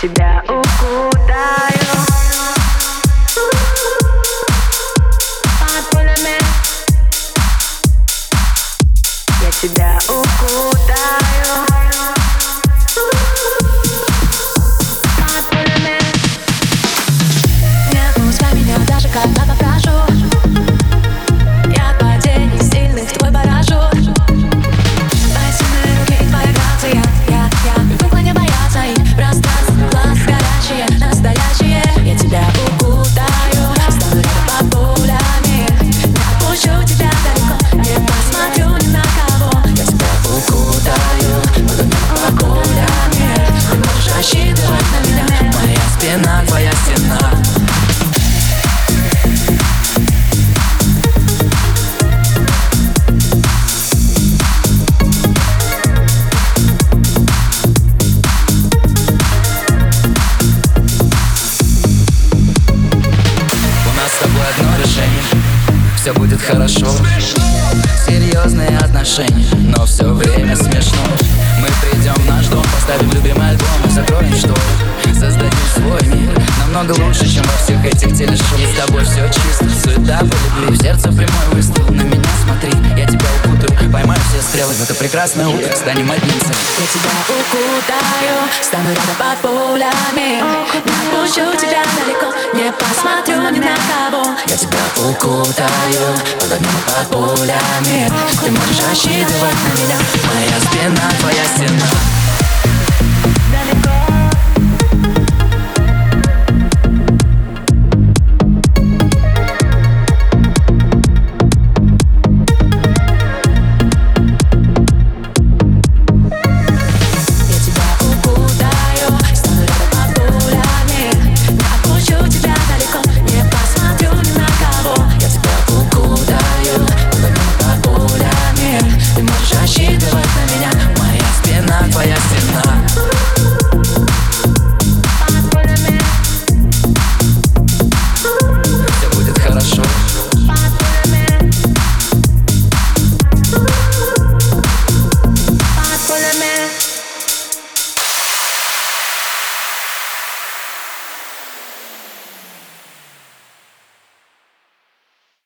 тебя укутаю. Я тебя укутаю. Все будет хорошо. Серьезные отношения Но все время смешно. Мы придем в наш дом Поставим любимый альбом И закроем шторы. Создадим свой мир Намного лучше, чем во всех этих телешоу. С тобой все чисто Суета по любви. В сердце прямой выстрел На меня смотри. Я тебя укутаю Поймаю все стрелы В это прекрасное утро. Станем одним целым. Я тебя укутаю, стану рядом под пулями отпущу тебя далеко, не посмотрю ни на кого. Я тебя укутаю Под и под пулями Ты можешь рассчитывать на меня стена